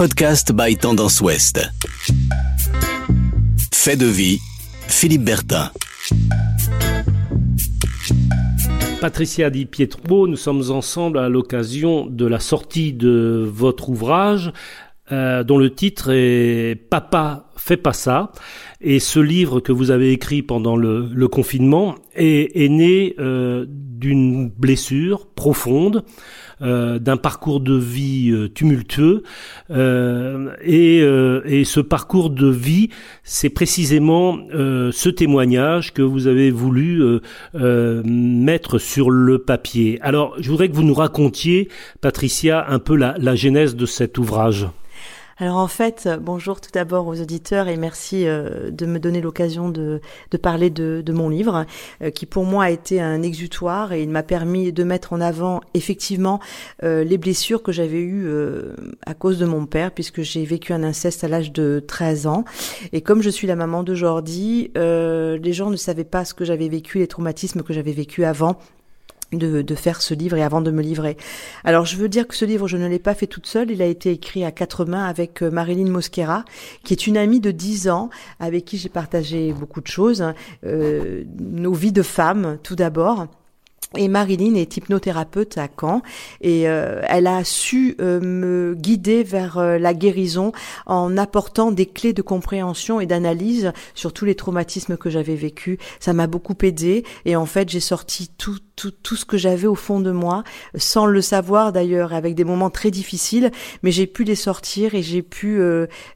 podcast by Tendance Ouest. Fait de vie, Philippe Bertin. Patricia Di Pietro, nous sommes ensemble à l'occasion de la sortie de votre ouvrage euh, dont le titre est Papa fais pas ça. Et ce livre que vous avez écrit pendant le, confinement est, né euh, d'une blessure profonde d'un parcours de vie euh, tumultueux. Euh, et, ce parcours de vie, c'est précisément ce témoignage que vous avez voulu mettre sur le papier. Alors, je voudrais que vous nous racontiez, Patricia, un peu la genèse de cet ouvrage. Alors en fait, bonjour tout d'abord aux auditeurs et merci euh, de me donner l'occasion de, de, parler de, de, mon livre, euh, qui pour moi a été un exutoire et il m'a permis de mettre en avant effectivement euh, les blessures que j'avais eues à cause de mon père, puisque j'ai vécu un inceste à l'âge de 13 ans. Et comme je suis la maman de Jordi, les gens ne savaient pas ce que j'avais vécu, les traumatismes que j'avais vécu avant de, de, faire ce livre et avant de me livrer. Alors je veux dire que ce livre, je ne l'ai pas fait toute seule, il a été écrit à quatre mains avec euh, Marilyn Mosquera, qui est une amie de dix ans, avec qui j'ai partagé beaucoup de choses, euh, nos vies de femmes tout d'abord. Et Marilyn est hypnothérapeute à Caen et euh, elle a su euh, me guider vers euh, la guérison en apportant des clés de compréhension et d'analyse sur tous les traumatismes que j'avais vécus. Ça m'a beaucoup aidé et en fait j'ai sorti tout, tout, tout ce que j'avais au fond de moi sans le savoir d'ailleurs avec des moments très difficiles mais j'ai pu les sortir et j'ai pu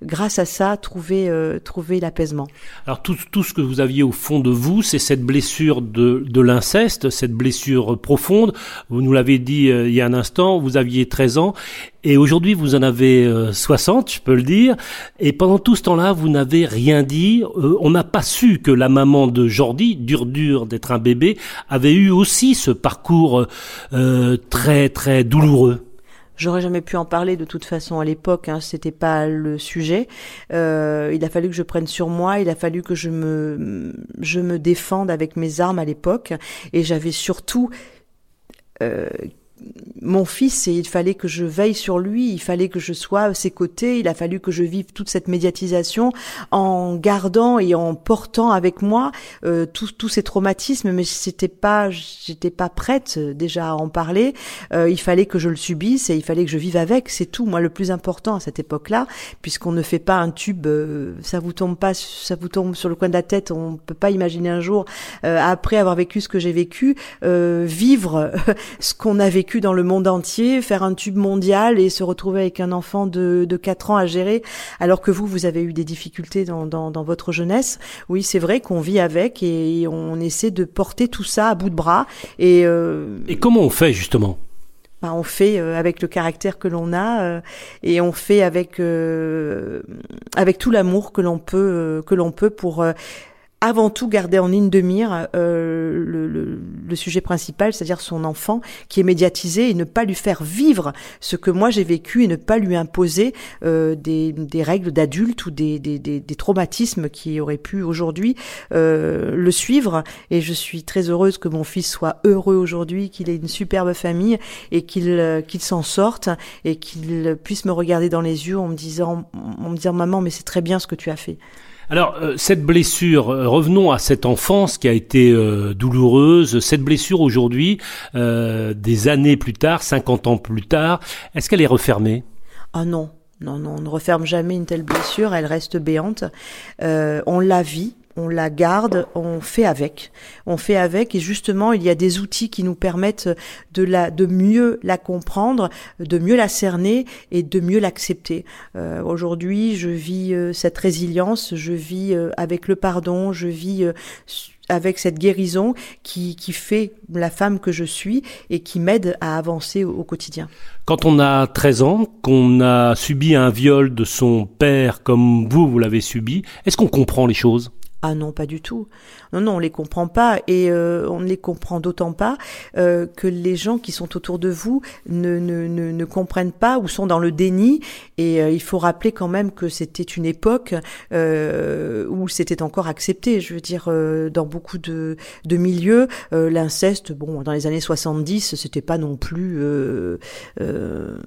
grâce à ça trouver, trouver l'apaisement. Alors tout, tout ce que vous aviez au fond de vous c'est cette blessure de, de l'inceste, cette blessure profonde. Vous nous l'avez dit euh, il y a un instant, vous aviez 13 ans et aujourd'hui vous en avez 60, euh, je peux le dire. Et pendant tout ce temps-là, vous n'avez rien dit. Euh, on n'a pas su que la maman de Jordi, dur dur d'être un bébé, avait eu aussi ce parcours très très douloureux. J'aurais jamais pu en parler de toute façon à l'époque, hein, c'était pas le sujet. Euh, il a fallu que je prenne sur moi, il a fallu que je me je me défende avec mes armes à l'époque, et j'avais surtout euh, mon fils il fallait que je veille sur lui, il fallait que je sois à ses côtés, il a fallu que je vive toute cette médiatisation en gardant et en portant avec moi euh, tous ces traumatismes, mais c'était pas, j'étais pas prête déjà à en parler. Euh, il fallait que je le subisse et il fallait que je vive avec, c'est tout. Moi, le plus important à cette époque-là, puisqu'on ne fait pas un tube, euh, ça vous tombe pas, ça vous tombe sur le coin de la tête, on peut pas imaginer un jour euh, après avoir vécu ce que j'ai vécu, vivre ce qu'on a vécu dans le monde entier, faire un tube mondial et se retrouver avec un enfant de, de 4 ans à gérer, alors que vous, vous avez eu des difficultés dans, dans, dans votre jeunesse. Oui, c'est vrai qu'on vit avec et on essaie de porter tout ça à bout de bras. Et, euh, et comment on fait justement? Bah, on fait euh, avec le caractère que l'on a euh, et on fait avec avec tout l'amour que l'on peut que l'on peut pour avant tout garder en ligne de mire euh, le, le, le, sujet principal, c'est-à-dire son enfant qui est médiatisé et ne pas lui faire vivre ce que moi j'ai vécu et ne pas lui imposer euh, des, des, règles d'adulte ou des, des, des, traumatismes qui auraient pu aujourd'hui euh, le suivre. Et je suis très heureuse que mon fils soit heureux aujourd'hui, qu'il ait une superbe famille et qu'il euh, qu'il s'en sorte et qu'il puisse me regarder dans les yeux en me disant, en me disant maman, mais c'est très bien ce que tu as fait. Alors, euh, cette blessure, euh, revenons à cette enfance qui a été euh, douloureuse, cette blessure aujourd'hui, des années plus tard, 50 ans plus tard, est-ce qu'elle est refermée? Ah non, non, non, on ne referme jamais une telle blessure, elle reste béante. on la vit, on la garde, on fait avec. On fait avec et justement, il y a des outils qui nous permettent de la de mieux la comprendre, de mieux la cerner et de mieux l'accepter. Euh, aujourd'hui, je vis euh, cette résilience, je vis euh, avec le pardon, je vis avec cette guérison qui, qui fait la femme que je suis et qui m'aide à avancer au, quotidien. Quand on a 13 ans, qu'on a subi un viol de son père comme vous, vous l'avez subi, est-ce qu'on comprend les choses? Ah non, pas du tout. Non, non, on les comprend pas et euh, on ne les comprend d'autant pas euh, que les gens qui sont autour de vous ne, ne, ne, ne comprennent pas ou sont dans le déni. Et euh, il faut rappeler quand même que c'était une époque où c'était encore accepté. Je veux dire, dans beaucoup de, de milieux, l'inceste, bon, dans les années 70, c'était pas non plus, je veux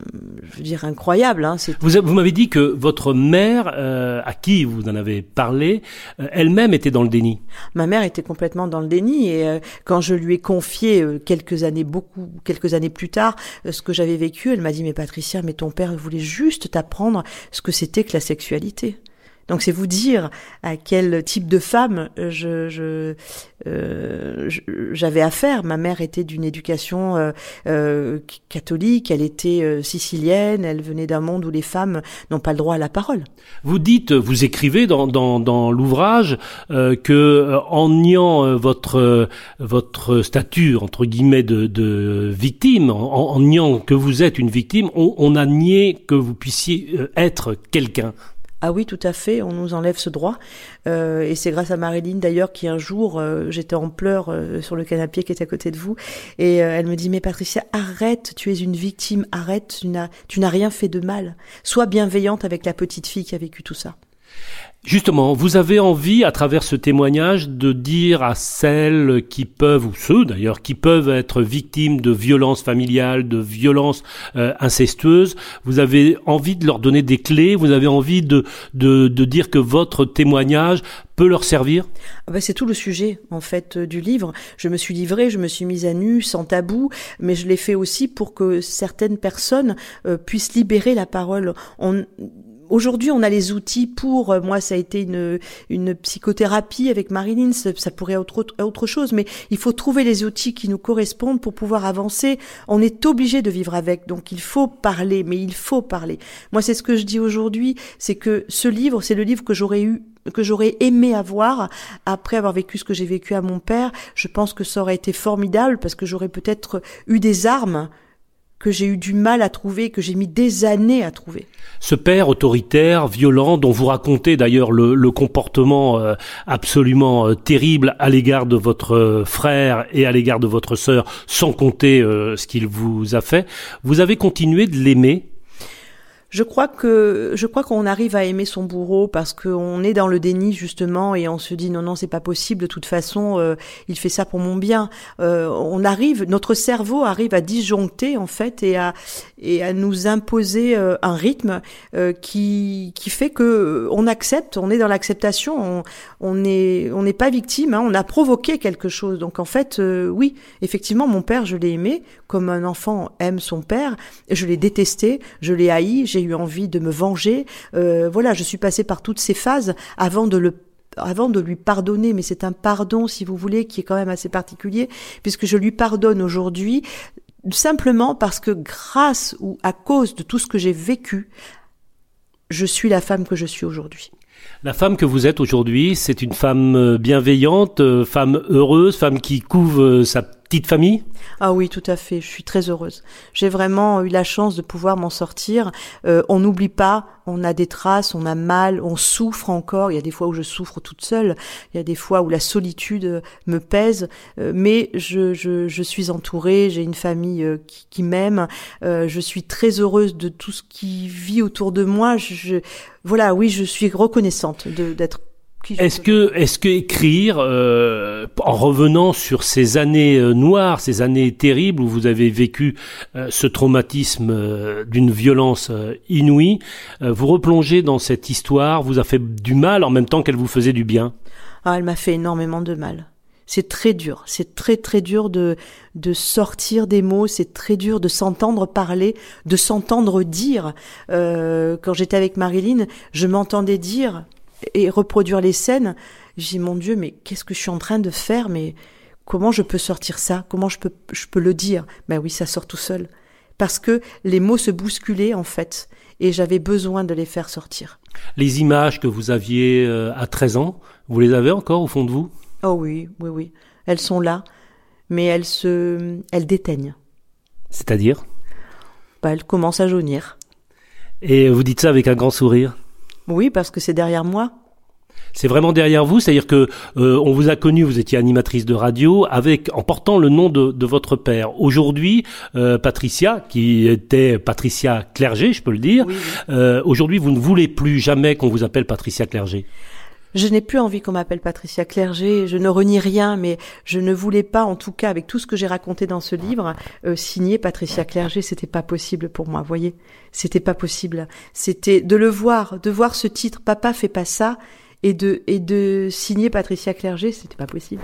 dire, incroyable. Hein, vous, vous m'avez dit que votre mère, à qui vous en avez parlé, elle-même était dans le déni. Ma mère était complètement dans le déni et euh, quand je lui ai confié euh, quelques années beaucoup quelques années plus tard euh, ce que j'avais vécu, elle m'a dit mais Patricia, mais ton père voulait juste t'apprendre ce que c'était que la sexualité. Donc c'est vous dire à quel type de femme je, je, euh, j'avais affaire. Ma mère était d'une éducation euh, euh, catholique, elle était euh, sicilienne, elle venait d'un monde où les femmes n'ont pas le droit à la parole. Vous dites, vous écrivez dans, l'ouvrage que en niant votre votre statut entre guillemets de, victime, en, niant que vous êtes une victime, on a nié que vous puissiez être quelqu'un. Ah oui, tout à fait, on nous enlève ce droit. Euh, et c'est grâce à Marilyn d'ailleurs qui un jour, euh, j'étais en pleurs euh, sur le canapé qui était à côté de vous, et elle me dit, mais Patricia, arrête, tu es une victime, arrête, tu n'as rien fait de mal. Sois bienveillante avec la petite fille qui a vécu tout ça. Justement, vous avez envie, à travers ce témoignage, de dire à celles qui peuvent, ou ceux d'ailleurs, qui peuvent être victimes de violences familiales, de violences euh, incestueuses, vous avez envie de leur donner des clés, vous avez envie de, de, dire que votre témoignage peut leur servir? Ah bah, C'est tout le sujet en fait euh, du livre. Je me suis livrée, je me suis mise à nu, sans tabou, mais je l'ai fait aussi pour que certaines personnes euh, puissent libérer la parole. Aujourd'hui, on a les outils pour. Euh, moi, ça a été une, une psychothérapie avec Marilyn. Ça, pourrait être autre, autre chose, mais il faut trouver les outils qui nous correspondent pour pouvoir avancer. On est obligé de vivre avec, donc il faut parler, mais il faut parler. Moi, c'est ce que je dis aujourd'hui, c'est que ce livre, c'est le livre que j'aurais eu que j'aurais aimé avoir après avoir vécu ce que j'ai vécu à mon père. Je pense que ça aurait été formidable parce que j'aurais peut-être eu des armes que j'ai eu du mal à trouver, que j'ai mis des années à trouver. Ce père autoritaire, violent, dont vous racontez d'ailleurs le, le, comportement euh, absolument euh, terrible à l'égard de votre euh, frère et à l'égard de votre sœur, sans compter ce qu'il vous a fait, vous avez continué de l'aimer je crois que je crois qu'on arrive à aimer son bourreau parce qu'on est dans le déni justement et on se dit non non c'est pas possible. De toute façon euh, il fait ça pour mon bien. Euh, on arrive notre cerveau arrive à disjoncter en fait et à et à nous imposer euh, un rythme qui qui fait que on accepte on est dans l'acceptation on, on est on n'est pas victime hein, on a provoqué quelque chose. Donc en fait oui effectivement mon père je l'ai aimé. Comme un enfant aime son père je l'ai détesté je l'ai haï j'ai eu envie de me venger. Euh, voilà, je suis passée par toutes ces phases avant de le avant de lui pardonner, mais c'est un pardon, si vous voulez, qui est quand même assez particulier, puisque je lui pardonne aujourd'hui simplement parce que grâce ou à cause de tout ce que j'ai vécu, je suis la femme que je suis aujourd'hui. La femme que vous êtes aujourd'hui, c'est une femme euh, bienveillante, euh, femme heureuse, femme qui couvre sa petite famille? Ah oui, tout à fait. Je suis très heureuse. J'ai vraiment eu la chance de pouvoir m'en sortir. Euh, on n'oublie pas, on a des traces, on a mal, on souffre encore. Il y a des fois où je souffre toute seule. Il y a des fois où la solitude me pèse. Euh, mais je, je, je, suis entourée. J'ai une famille euh, qui, qui m'aime. je suis très heureuse de tout ce qui vit autour de moi. Je, voilà, oui, je suis reconnaissante d'être est-ce que, est-ce que écrire, euh, en revenant sur ces années euh, noires, ces années terribles où vous avez vécu euh, ce traumatisme d'une violence inouïe, vous replonger dans cette histoire vous a fait du mal en même temps qu'elle vous faisait du bien? Ah, elle m'a fait énormément de mal. C'est très dur, c'est très très dur de de sortir des mots, c'est très dur de s'entendre parler, de s'entendre dire. quand j'étais avec Marilyn, je m'entendais dire et reproduire les scènes. J'ai mon Dieu, mais qu'est-ce que je suis en train de faire? Mais comment je peux sortir ça? Comment je peux, je peux le dire? Ben oui, ça sort tout seul. Parce que les mots se bousculaient, en fait, et j'avais besoin de les faire sortir. Les images que vous aviez euh, à 13 ans, vous les avez encore au fond de vous? Oh oui, oui, oui. Elles sont là, mais elles se, elles déteignent. C'est-à-dire? Bah, Elles commencent à jaunir. Et vous dites ça avec un grand sourire? Oui, parce que c'est derrière moi. C'est vraiment derrière vous, c'est-à-dire que euh, on vous a connu, vous étiez animatrice de radio, avec en portant le nom de, de votre père. Aujourd'hui, euh, Patricia, qui était Patricia Clerget, je peux le dire, euh, aujourd'hui vous ne voulez plus jamais qu'on vous appelle Patricia Clerget. Je n'ai plus envie qu'on m'appelle Patricia Clerget, je ne renie rien, mais je ne voulais pas, en tout cas, avec tout ce que j'ai raconté dans ce livre, euh, signer Patricia Clerget, c'était pas possible pour moi, voyez, c'était pas possible. C'était de le voir, de voir ce titre, Papa fait pas ça, et de et de signer Patricia Clerget, c'était pas possible.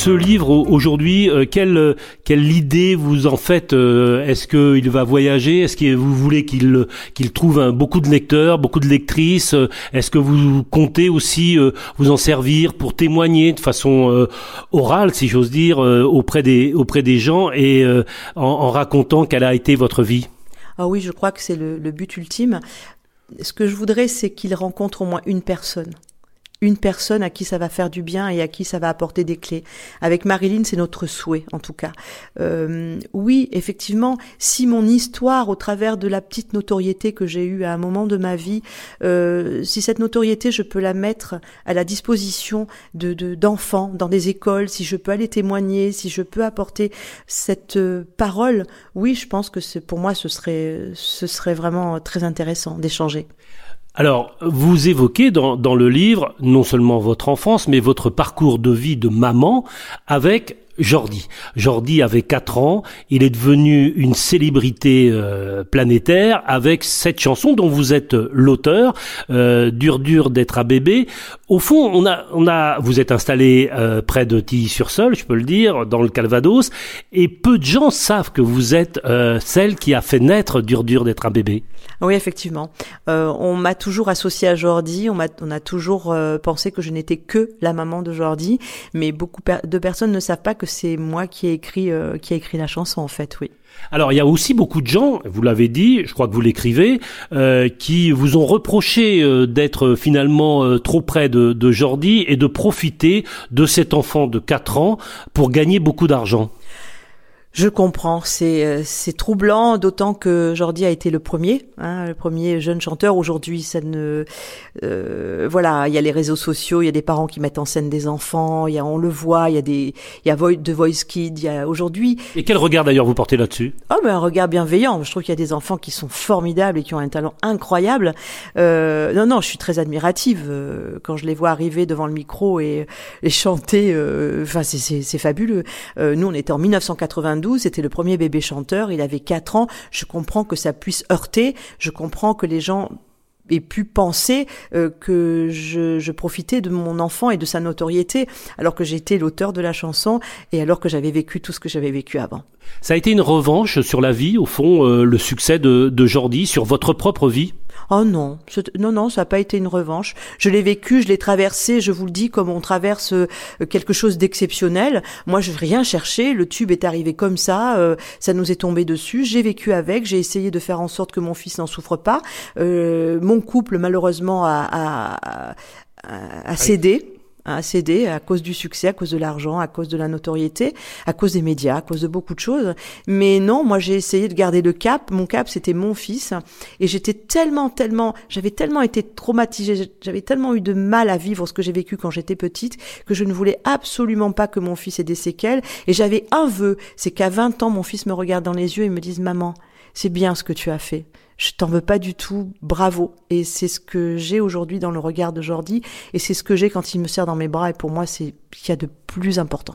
Ce livre aujourd'hui, euh, quelle quelle idée vous en faites euh, Est-ce qu'il va voyager Est-ce que vous voulez qu'il qu'il trouve beaucoup de lecteurs, beaucoup de lectrices Est-ce que vous comptez aussi euh, vous en servir pour témoigner de façon euh, orale, si j'ose dire, auprès des auprès des gens et en, en, racontant quelle a été votre vie? Ah oui, je crois que c'est le, le but ultime. Ce que je voudrais, c'est qu'il rencontre au moins une personne une personne à qui ça va faire du bien et à qui ça va apporter des clés. Avec Marilyn, c'est notre souhait, en tout cas. Euh, oui, effectivement, si mon histoire, au travers de la petite notoriété que j'ai eue à un moment de ma vie, euh, si cette notoriété, je peux la mettre à la disposition de d'enfants dans des écoles, si je peux aller témoigner, si je peux apporter cette euh, parole, oui, je pense que pour moi, ce serait, ce serait vraiment très intéressant d'échanger. Alors, vous évoquez dans, le livre non seulement votre enfance, mais votre parcours de vie de maman avec Jordi. Jordi avait 4 ans, il est devenu une célébrité euh, planétaire avec cette chanson dont vous êtes l'auteur, euh, Dur dur d'être un bébé. Au fond, on a, on a, vous êtes installé euh, près de Tilly-sur-Seul, je peux le dire, dans le Calvados, et peu de gens savent que vous êtes euh, celle qui a fait naître Dur dur d'être un bébé. Oui, effectivement. Euh, on m'a toujours associé à Jordi, on, a, on a toujours euh, pensé que je n'étais que la maman de Jordi, mais beaucoup de personnes ne savent pas que c'est moi qui ai écrit euh, qui a écrit la chanson en fait, oui. Alors il y a aussi beaucoup de gens, vous l'avez dit, je crois que vous l'écrivez, euh, qui vous ont reproché euh, d'être finalement trop près de, de Jordi et de profiter de cet enfant de 4 ans pour gagner beaucoup d'argent. Je comprends, c'est euh, c'est troublant, d'autant que Jordi a été le premier, hein, le premier jeune chanteur. Aujourd'hui, ça ne, euh, voilà, il y a les réseaux sociaux, il y a des parents qui mettent en scène des enfants, il y a, on le voit, il y a des, il y a The Voice Kid, il y a aujourd'hui. Et quel regard d'ailleurs vous portez là-dessus? Oh, mais un regard bienveillant. Je trouve qu'il y a des enfants qui sont formidables et qui ont un talent incroyable. Euh, non, non, je suis très admirative euh, quand je les vois arriver devant le micro et, et chanter. Euh, enfin, c'est fabuleux. nous, on était en 1982 c'était le premier bébé chanteur, il avait 4 ans, je comprends que ça puisse heurter, je comprends que les gens aient pu penser euh, que je, je, profitais de mon enfant et de sa notoriété, alors que j'étais l'auteur de la chanson et alors que j'avais vécu tout ce que j'avais vécu avant. Ça a été une revanche sur la vie, au fond, euh, le succès de, de Jordi, sur votre propre vie? Oh non, non, non, ça n'a pas été une revanche. Je l'ai vécu, je l'ai traversé, je vous le dis, comme on traverse euh, quelque chose d'exceptionnel. Moi, je n'ai rien cherché, le tube est arrivé comme ça, euh, ça nous est tombé dessus. J'ai vécu avec, j'ai essayé de faire en sorte que mon fils n'en souffre pas. Euh, mon couple, malheureusement, a, a, a, a cédé à céder à cause du succès, à cause de l'argent, à cause de la notoriété, à cause des médias, à cause de beaucoup de choses. Mais non, moi j'ai essayé de garder le cap. Mon cap, c'était mon fils. Et j'étais tellement, tellement, j'avais tellement été traumatisée, j'avais tellement eu de mal à vivre ce que j'ai vécu quand j'étais petite, que je ne voulais absolument pas que mon fils ait des séquelles. Et j'avais un vœu, c'est qu'à 20 ans, mon fils me regarde dans les yeux et me dise, maman, c'est bien ce que tu as fait je t'en veux pas du tout, bravo. Et c'est ce que j'ai aujourd'hui dans le regard de Jordi, et c'est ce que j'ai quand il me serre dans mes bras, et pour moi, c'est ce qu'il y a de plus important.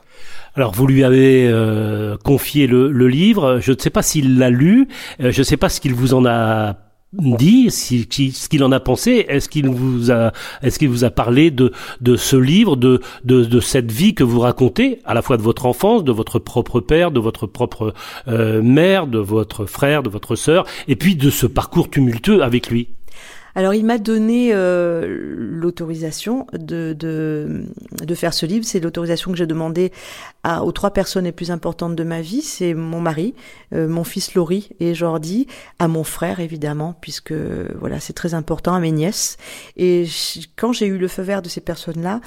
Alors, vous lui avez euh, confié le, le, livre, je ne sais pas s'il l'a lu, euh, je ne sais pas ce qu'il vous en a dit, ce qu'il en a pensé. Est-ce qu'il vous a, est-ce qu'il vous a parlé de de ce livre, de, de de cette vie que vous racontez, à la fois de votre enfance, de votre propre père, de votre propre euh, mère, de votre frère, de votre sœur, et puis de ce parcours tumultueux avec lui? Alors il m'a donné euh, l'autorisation de, de, de, faire ce livre. C'est l'autorisation que j'ai demandé à, aux trois personnes les plus importantes de ma vie. C'est mon mari, euh, mon fils Laurie et Jordi, à mon frère évidemment, puisque voilà c'est très important, à mes nièces. Et quand j'ai eu le feu vert de ces personnes-là,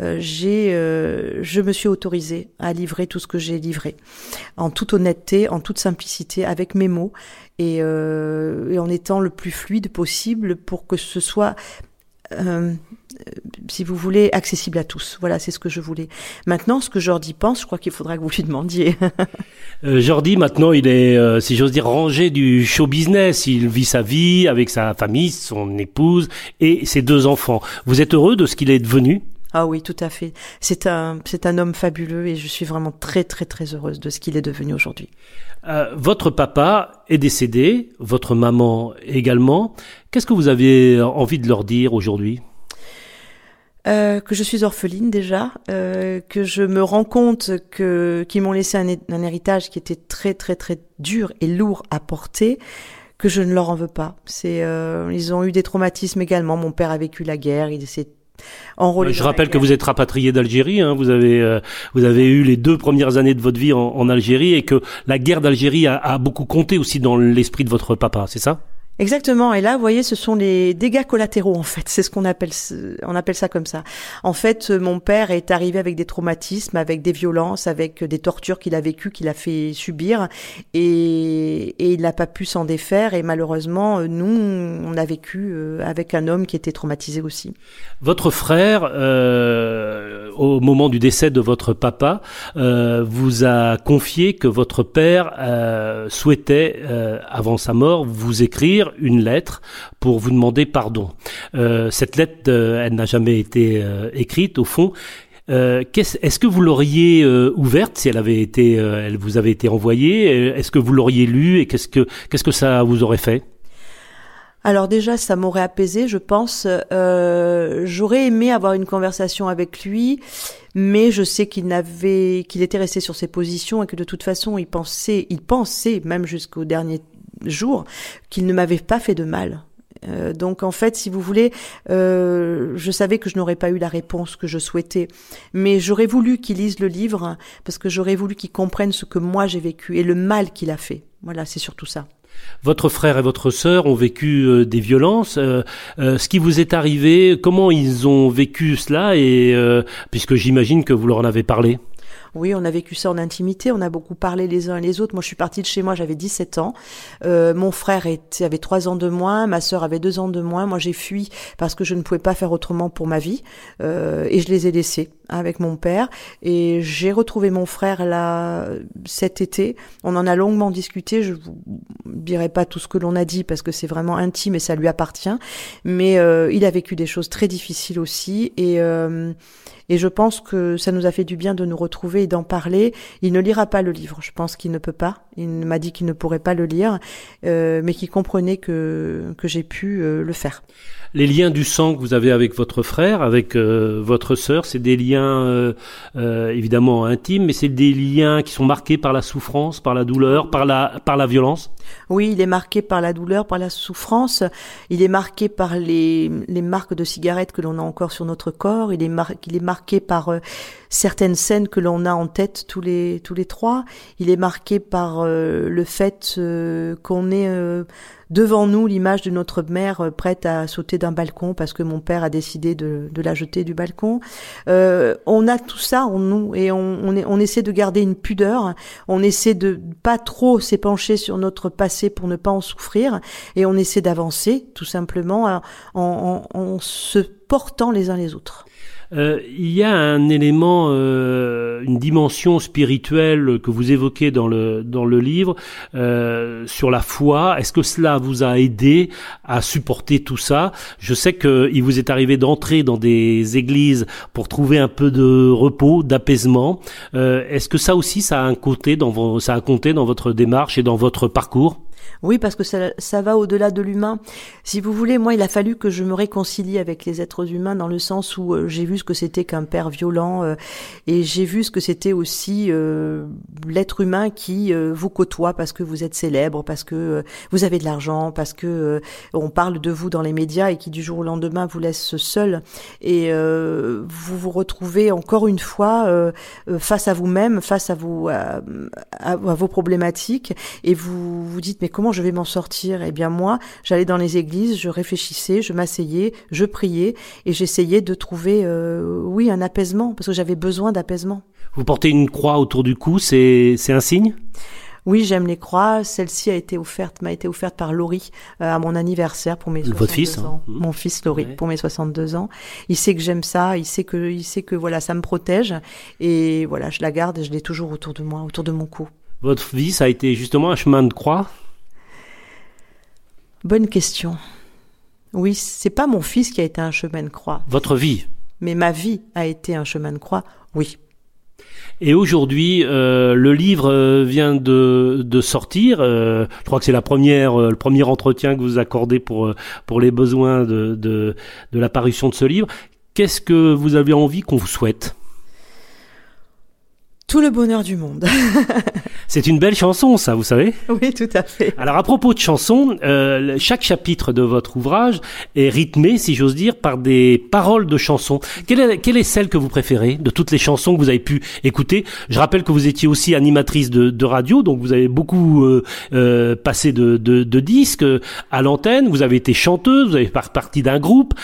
euh, j'ai, euh, je me suis autorisée à livrer tout ce que j'ai livré, en toute honnêteté, en toute simplicité, avec mes mots et, euh, en étant le plus fluide possible pour que ce soit, euh, si vous voulez, accessible à tous. Voilà, c'est ce que je voulais. Maintenant, ce que Jordi pense, je crois qu'il faudra que vous lui demandiez. euh, Jordi, maintenant, il est, euh, si j'ose dire, rangé du show business. Il vit sa vie avec sa famille, son épouse et ses deux enfants. Vous êtes heureux de ce qu'il est devenu? Ah oui, tout à fait. C'est un, c'est un homme fabuleux et je suis vraiment très, très, très heureuse de ce qu'il est devenu aujourd'hui. Euh, votre papa est décédé, votre maman également. Qu'est-ce que vous avez envie de leur dire aujourd'hui? Euh, que je suis orpheline déjà, euh, que je me rends compte que qu'ils m'ont laissé un, un, héritage qui était très très très dur et lourd à porter, que je ne leur en veux pas. C'est euh, ils ont eu des traumatismes également. Mon père a vécu la guerre, il s'est je rappelle que vous êtes rapatrié d'Algérie. Hein, vous avez euh, vous avez eu les deux premières années de votre vie en, en Algérie et que la guerre d'Algérie a, a, beaucoup compté aussi dans l'esprit de votre papa. C'est ça? Exactement. Et là, vous voyez, ce sont les dégâts collatéraux, en fait. C'est ce qu'on appelle, on appelle ça comme ça. En fait, mon père est arrivé avec des traumatismes, avec des violences, avec des tortures qu'il a vécues, qu'il a fait subir, et, il n'a pas pu s'en défaire. Et malheureusement, nous, on a vécu euh, avec un homme qui était traumatisé aussi. Votre frère, euh, au moment du décès de votre papa, euh, vous a confié que votre père euh, souhaitait, euh, avant sa mort, vous écrire une lettre pour vous demander pardon. Euh, cette lettre, euh, elle n'a jamais été euh, écrite au fond. Est-ce que vous l'auriez ouverte si elle avait été, elle vous avait été envoyée? Est-ce que vous l'auriez lue et qu'est-ce que qu'est-ce que ça vous aurait fait? Alors déjà, ça m'aurait apaisé, je pense. J'aurais aimé avoir une conversation avec lui, mais je sais qu'il n'avait, qu'il était resté sur ses positions et que de toute façon, il pensait, il pensait même jusqu'au dernier qu'il ne m'avait pas fait de mal. Euh, donc en fait, si vous voulez, euh, je savais que je n'aurais pas eu la réponse que je souhaitais, mais j'aurais voulu qu'il lise le livre parce que j'aurais voulu qu'il comprenne ce que moi j'ai vécu et le mal qu'il a fait. Voilà, c'est surtout ça. Votre frère et votre sœur ont vécu euh, des violences. Ce qui vous est arrivé, comment ils ont vécu cela et puisque j'imagine que vous leur en avez parlé? Oui, on a vécu ça en intimité, on a beaucoup parlé les uns et les autres. Moi, je suis partie de chez moi, j'avais 17 ans. Euh, mon frère était, avait 3 ans de moins, ma sœur avait 2 ans de moins. Moi, j'ai fui parce que je ne pouvais pas faire autrement pour ma vie. Euh, et je les ai laissés avec mon père. Et j'ai retrouvé mon frère là cet été. On en a longuement discuté. Je vous dirai pas tout ce que l'on a dit parce que c'est vraiment intime et ça lui appartient. Mais euh, il a vécu des choses très difficiles aussi. Et euh, et je pense que ça nous a fait du bien de nous retrouver et d'en parler. Il ne lira pas le livre, je pense qu'il ne peut pas. Il m'a dit qu'il ne pourrait pas le lire, euh, mais qu'il comprenait que, que j'ai pu le faire. Les liens du sang que vous avez avec votre frère, avec votre sœur, c'est des liens euh, euh, évidemment intimes, mais c'est des liens qui sont marqués par la souffrance, par la douleur, par la, par la violence Oui, il est marqué par la douleur, par la souffrance. Il est marqué par les, les marques de cigarettes que l'on a encore sur notre corps. Il est, mar il est marqué par certaines scènes que l'on a en tête tous les tous les trois. Il est marqué par euh, le fait euh, qu'on est euh, devant nous l'image de notre mère prête à sauter d'un balcon parce que mon père a décidé de, de la jeter du balcon. on a tout ça en nous et on, on, est, on essaie de garder une pudeur. On essaie de pas trop s'épancher sur notre passé pour ne pas en souffrir et on essaie d'avancer tout simplement en, en, en se portant les uns les autres. Euh, il y a un élément, euh, une dimension spirituelle que vous évoquez dans le dans le livre euh, sur la foi. Est-ce que cela vous a aidé à supporter tout ça? Je sais que il vous est arrivé d'entrer dans des églises pour trouver un peu de repos, d'apaisement. Est-ce que ça aussi, ça a un côté dans vos, ça a compté dans votre démarche et dans votre parcours? Oui, parce que ça, ça va au-delà de l'humain. Si vous voulez, moi, il a fallu que je me réconcilie avec les êtres humains dans le sens où euh, j'ai vu ce que c'était qu'un père violent euh, et j'ai vu ce que c'était aussi euh, l'être humain qui vous côtoie parce que vous êtes célèbre, parce que vous avez de l'argent, parce que on parle de vous dans les médias et qui du jour au lendemain vous laisse seul et vous vous retrouvez encore une fois face à vous-même, face à, vous, à, à vos problématiques et vous vous dites mais comment je vais m'en sortir? Eh bien moi, j'allais dans les églises, je réfléchissais, je m'asseyais, je priais et j'essayais de trouver, euh, oui, un apaisement parce que j'avais besoin d'apaisement. Vous portez une croix autour du cou, c'est c'est un signe? Oui, j'aime les croix. Celle-ci a été offerte, m'a été offerte par Laurie euh, à mon anniversaire pour mes 62 Votre fils, ans. Hein. Mon fils Laurie pour mes 62 ans. Il sait que j'aime ça, il sait que il sait que voilà, ça me protège et voilà, je la garde et je l'ai toujours autour de moi, autour de mon cou. Votre vie, ça a été justement un chemin de croix? Bonne question. Oui, c'est pas mon fils qui a été un chemin de croix. Votre vie Mais ma vie a été un chemin de croix, oui. Et aujourd'hui, euh, le livre euh, vient de, de sortir. Euh, je crois que c'est la première, euh, le premier entretien que vous accordez pour pour les besoins de de, de la parution de ce livre. Qu'est-ce que vous avez envie qu'on vous souhaite? Tout le bonheur du monde. C'est une belle chanson, ça, vous savez Oui, tout à fait. Alors à propos de chansons, euh, chaque chapitre de votre ouvrage est rythmé, si j'ose dire, par des paroles de chansons. Quelle est, quelle est celle que vous préférez de toutes les chansons que vous avez pu écouter? Je rappelle que vous étiez aussi animatrice de, de radio, donc vous avez beaucoup euh, euh, passé de, de, de disques euh, à l'antenne. Vous avez été chanteuse, vous avez fait partie d'un groupe.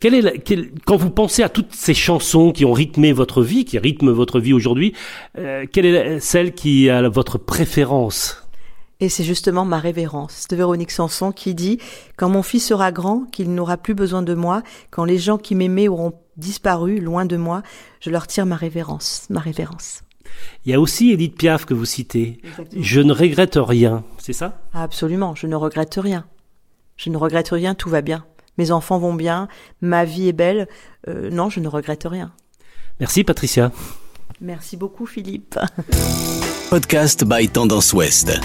Quelle est la, quelle, quand vous pensez à toutes ces chansons qui ont rythmé votre vie, qui rythment votre vie aujourd'hui, euh, quelle est celle qui a votre préférence? Et c'est justement ma révérence de Véronique Sanson qui dit Quand mon fils sera grand, qu'il n'aura plus besoin de moi, quand les gens qui m'aimaient auront disparu loin de moi, je leur tire ma révérence, ma révérence. Il y a aussi Edith Piaf que vous citez. Exactement. Je ne regrette rien, c'est ça? Absolument, je ne regrette rien. Je ne regrette rien, tout va bien. Mes enfants vont bien, ma vie est belle. Euh, non, je ne regrette rien. Merci Patricia. Merci beaucoup Philippe. Podcast by Tendance Ouest.